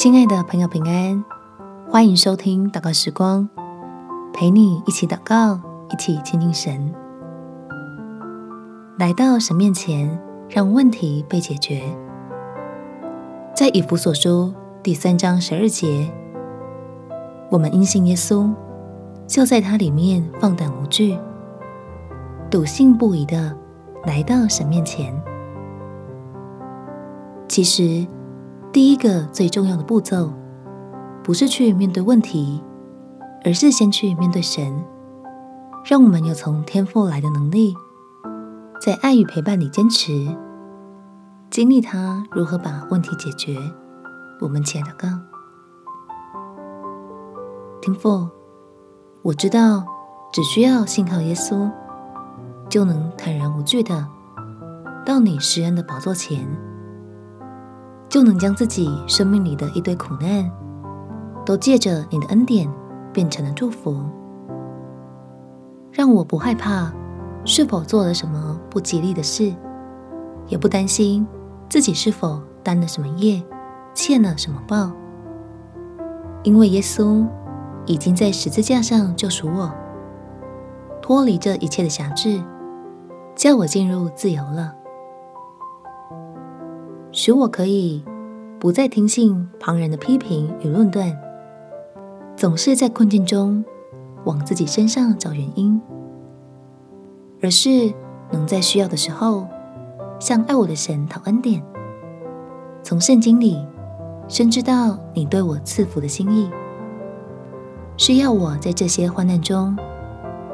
亲爱的朋友，平安，欢迎收听祷告时光，陪你一起祷告，一起亲近神。来到神面前，让问题被解决。在以弗所书第三章十二节，我们因信耶稣，就在他里面放胆无惧，笃信不疑的来到神面前。其实，第一个最重要的步骤，不是去面对问题，而是先去面对神，让我们有从天赋来的能力，在爱与陪伴里坚持，经历他如何把问题解决。我们起来祷告，天父，我知道，只需要信靠耶稣，就能坦然无惧的到你施恩的宝座前。就能将自己生命里的一堆苦难，都借着你的恩典变成了祝福，让我不害怕是否做了什么不吉利的事，也不担心自己是否担了什么业，欠了什么报，因为耶稣已经在十字架上救赎我，脱离这一切的辖制，叫我进入自由了。使我可以不再听信旁人的批评与论断，总是在困境中往自己身上找原因，而是能在需要的时候向爱我的神讨恩典，从圣经里深知道你对我赐福的心意，是要我在这些患难中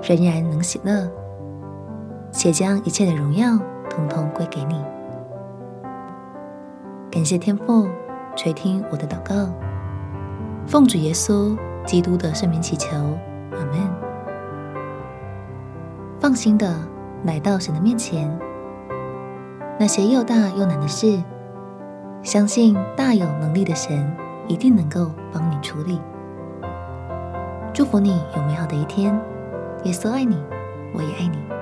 仍然能喜乐，且将一切的荣耀统统归给你。感谢天父垂听我的祷告，奉主耶稣基督的圣名祈求，阿门。放心的来到神的面前，那些又大又难的事，相信大有能力的神一定能够帮你处理。祝福你有美好的一天，耶稣爱你，我也爱你。